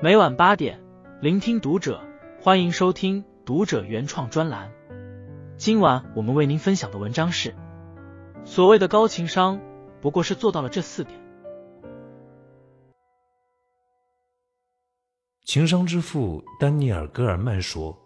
每晚八点，聆听读者，欢迎收听读者原创专栏。今晚我们为您分享的文章是：所谓的高情商，不过是做到了这四点。情商之父丹尼尔·戈尔曼说：“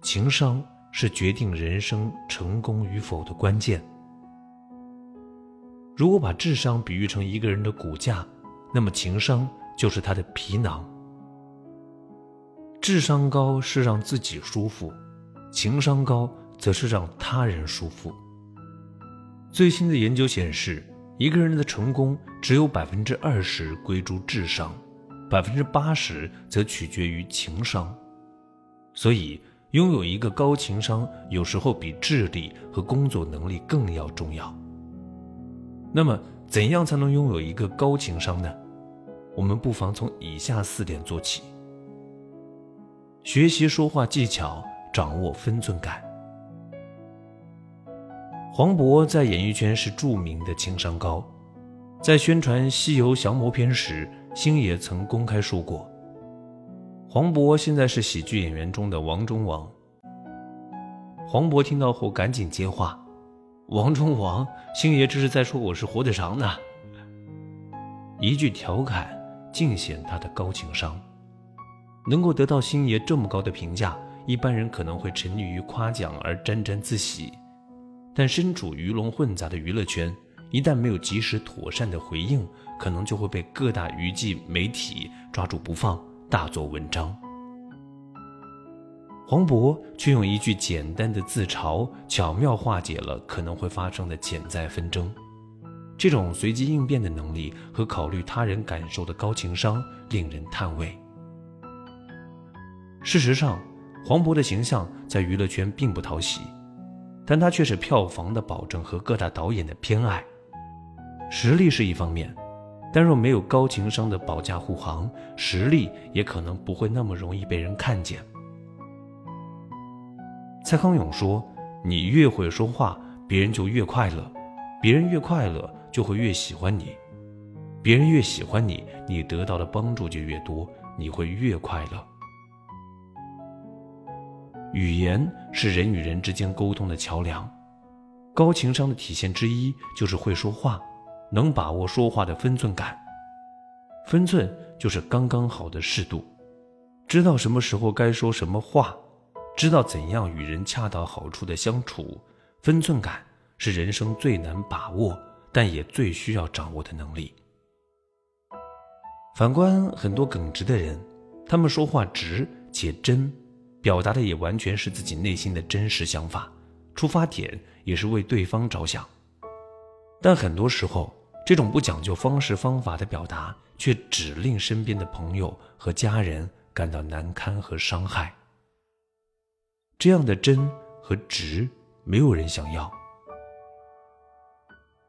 情商是决定人生成功与否的关键。如果把智商比喻成一个人的骨架，那么情商就是他的皮囊。”智商高是让自己舒服，情商高则是让他人舒服。最新的研究显示，一个人的成功只有百分之二十归诸智商，百分之八十则取决于情商。所以，拥有一个高情商，有时候比智力和工作能力更要重要。那么，怎样才能拥有一个高情商呢？我们不妨从以下四点做起。学习说话技巧，掌握分寸感。黄渤在演艺圈是著名的情商高，在宣传《西游降魔篇》时，星爷曾公开说过：“黄渤现在是喜剧演员中的王中王。”黄渤听到后赶紧接话：“王中王，星爷这是在说我是火腿肠呢。”一句调侃，尽显他的高情商。能够得到星爷这么高的评价，一般人可能会沉溺于夸奖而沾沾自喜，但身处鱼龙混杂的娱乐圈，一旦没有及时妥善的回应，可能就会被各大娱记媒体抓住不放，大做文章。黄渤却用一句简单的自嘲，巧妙化解了可能会发生的潜在纷争。这种随机应变的能力和考虑他人感受的高情商，令人叹为。事实上，黄渤的形象在娱乐圈并不讨喜，但他却是票房的保证和各大导演的偏爱。实力是一方面，但若没有高情商的保驾护航，实力也可能不会那么容易被人看见。蔡康永说：“你越会说话，别人就越快乐；别人越快乐，就会越喜欢你；别人越喜欢你，你得到的帮助就越多，你会越快乐。”语言是人与人之间沟通的桥梁，高情商的体现之一就是会说话，能把握说话的分寸感。分寸就是刚刚好的适度，知道什么时候该说什么话，知道怎样与人恰到好处的相处。分寸感是人生最难把握，但也最需要掌握的能力。反观很多耿直的人，他们说话直且真。表达的也完全是自己内心的真实想法，出发点也是为对方着想。但很多时候，这种不讲究方式方法的表达，却只令身边的朋友和家人感到难堪和伤害。这样的真和直，没有人想要。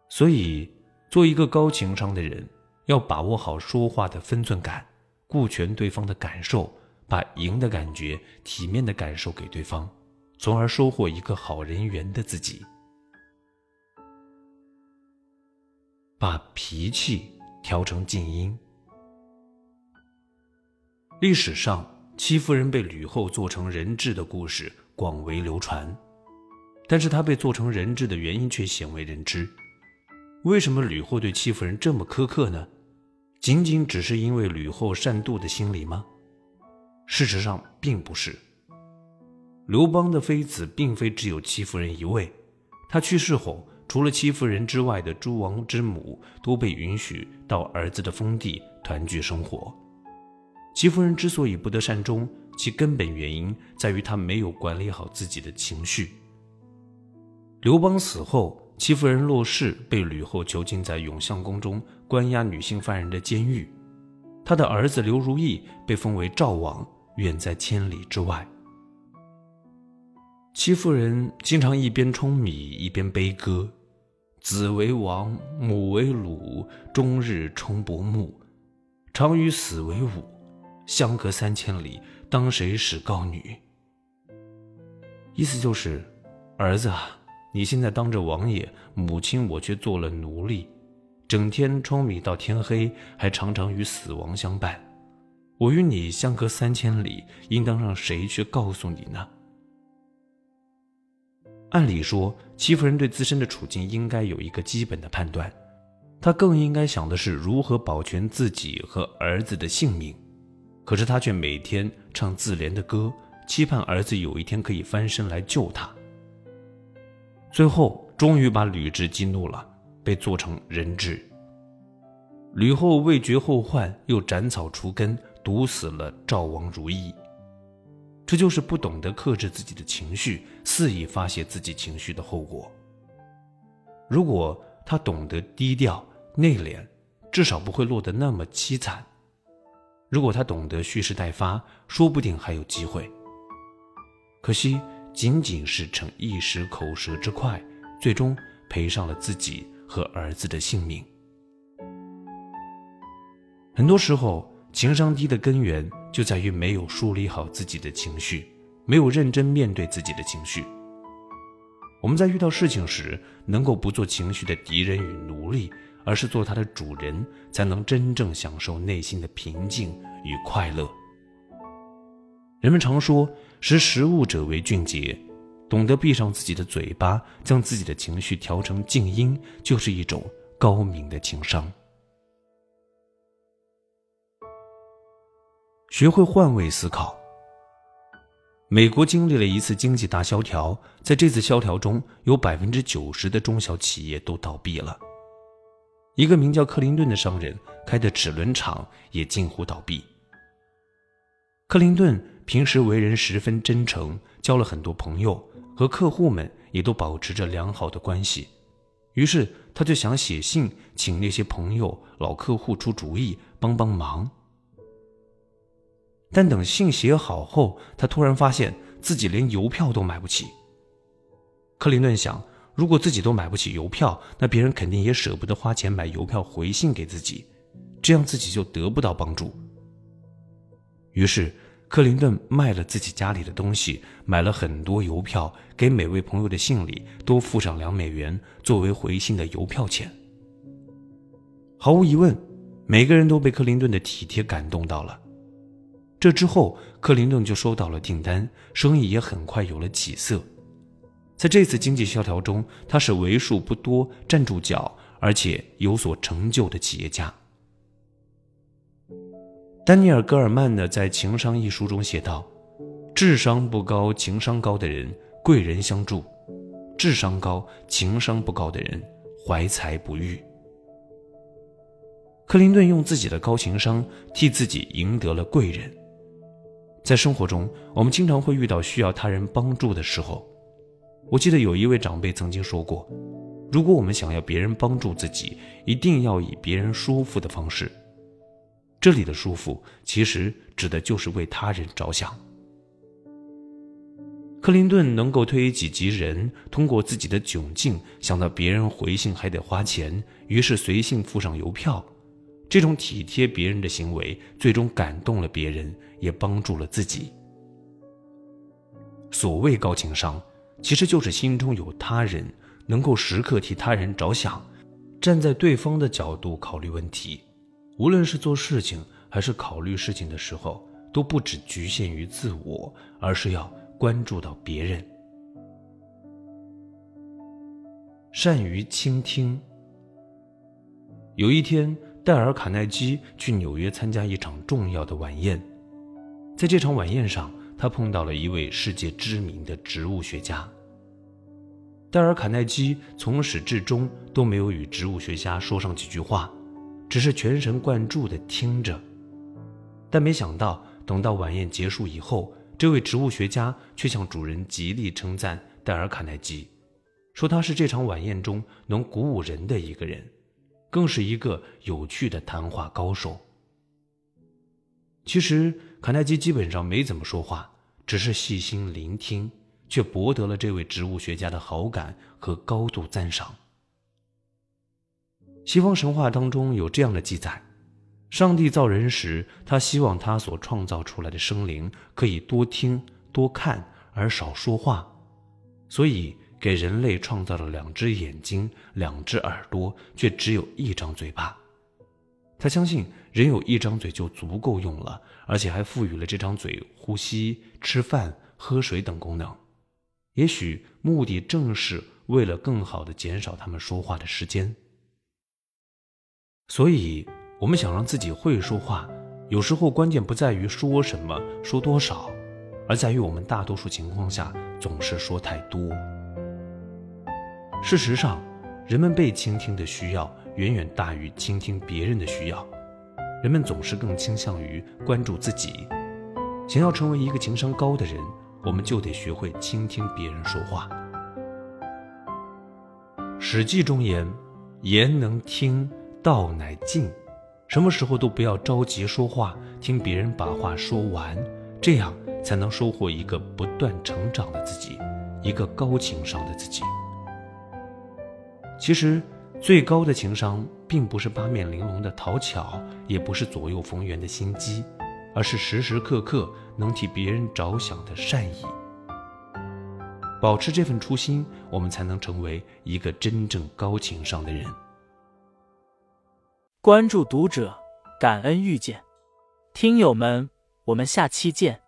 所以，做一个高情商的人，要把握好说话的分寸感，顾全对方的感受。把赢的感觉、体面的感受给对方，从而收获一个好人缘的自己。把脾气调成静音。历史上，戚夫人被吕后做成人质的故事广为流传，但是她被做成人质的原因却鲜为人知。为什么吕后对戚夫人这么苛刻呢？仅仅只是因为吕后善妒的心理吗？事实上并不是。刘邦的妃子并非只有戚夫人一位，他去世后，除了戚夫人之外的诸王之母都被允许到儿子的封地团聚生活。戚夫人之所以不得善终，其根本原因在于她没有管理好自己的情绪。刘邦死后，戚夫人落氏被吕后囚禁在永相宫中关押女性犯人的监狱，他的儿子刘如意被封为赵王。远在千里之外，戚夫人经常一边舂米一边悲歌：“子为王，母为虏，终日冲薄暮，常与死为伍，相隔三千里，当谁使告女？”意思就是，儿子，你现在当着王爷，母亲我却做了奴隶，整天舂米到天黑，还常常与死亡相伴。我与你相隔三千里，应当让谁去告诉你呢？按理说，戚夫人对自身的处境应该有一个基本的判断，她更应该想的是如何保全自己和儿子的性命。可是她却每天唱自怜的歌，期盼儿子有一天可以翻身来救她。最后，终于把吕雉激怒了，被做成人质。吕后未绝后患，又斩草除根，毒死了赵王如意。这就是不懂得克制自己的情绪，肆意发泄自己情绪的后果。如果他懂得低调内敛，至少不会落得那么凄惨。如果他懂得蓄势待发，说不定还有机会。可惜，仅仅是逞一时口舌之快，最终赔上了自己和儿子的性命。很多时候，情商低的根源就在于没有梳理好自己的情绪，没有认真面对自己的情绪。我们在遇到事情时，能够不做情绪的敌人与奴隶，而是做它的主人，才能真正享受内心的平静与快乐。人们常说“识时务者为俊杰”，懂得闭上自己的嘴巴，将自己的情绪调成静音，就是一种高明的情商。学会换位思考。美国经历了一次经济大萧条，在这次萧条中，有百分之九十的中小企业都倒闭了。一个名叫克林顿的商人开的齿轮厂也近乎倒闭。克林顿平时为人十分真诚，交了很多朋友，和客户们也都保持着良好的关系。于是他就想写信请那些朋友、老客户出主意，帮帮忙。但等信写好后，他突然发现自己连邮票都买不起。克林顿想，如果自己都买不起邮票，那别人肯定也舍不得花钱买邮票回信给自己，这样自己就得不到帮助。于是，克林顿卖了自己家里的东西，买了很多邮票，给每位朋友的信里都附上两美元作为回信的邮票钱。毫无疑问，每个人都被克林顿的体贴感动到了。这之后，克林顿就收到了订单，生意也很快有了起色。在这次经济萧条中，他是为数不多站住脚而且有所成就的企业家。丹尼尔·戈尔曼呢，在《情商》一书中写道：“智商不高、情商高的人，贵人相助；智商高、情商不高的人，怀才不遇。”克林顿用自己的高情商替自己赢得了贵人。在生活中，我们经常会遇到需要他人帮助的时候。我记得有一位长辈曾经说过：“如果我们想要别人帮助自己，一定要以别人舒服的方式。”这里的舒服，其实指的就是为他人着想。克林顿能够推己及人，通过自己的窘境想到别人回信还得花钱，于是随信附上邮票。这种体贴别人的行为，最终感动了别人，也帮助了自己。所谓高情商，其实就是心中有他人，能够时刻替他人着想，站在对方的角度考虑问题。无论是做事情还是考虑事情的时候，都不只局限于自我，而是要关注到别人。善于倾听。有一天。戴尔·卡耐基去纽约参加一场重要的晚宴，在这场晚宴上，他碰到了一位世界知名的植物学家。戴尔·卡耐基从始至终都没有与植物学家说上几句话，只是全神贯注地听着。但没想到，等到晚宴结束以后，这位植物学家却向主人极力称赞戴尔·卡耐基，说他是这场晚宴中能鼓舞人的一个人。更是一个有趣的谈话高手。其实，卡耐基基本上没怎么说话，只是细心聆听，却博得了这位植物学家的好感和高度赞赏。西方神话当中有这样的记载：上帝造人时，他希望他所创造出来的生灵可以多听、多看，而少说话，所以。给人类创造了两只眼睛、两只耳朵，却只有一张嘴巴。他相信人有一张嘴就足够用了，而且还赋予了这张嘴呼吸、吃饭、喝水等功能。也许目的正是为了更好的减少他们说话的时间。所以，我们想让自己会说话，有时候关键不在于说什么、说多少，而在于我们大多数情况下总是说太多。事实上，人们被倾听的需要远远大于倾听别人的需要。人们总是更倾向于关注自己。想要成为一个情商高的人，我们就得学会倾听别人说话。《史记》中言：“言能听，道乃进。”什么时候都不要着急说话，听别人把话说完，这样才能收获一个不断成长的自己，一个高情商的自己。其实，最高的情商并不是八面玲珑的讨巧，也不是左右逢源的心机，而是时时刻刻能替别人着想的善意。保持这份初心，我们才能成为一个真正高情商的人。关注读者，感恩遇见，听友们，我们下期见。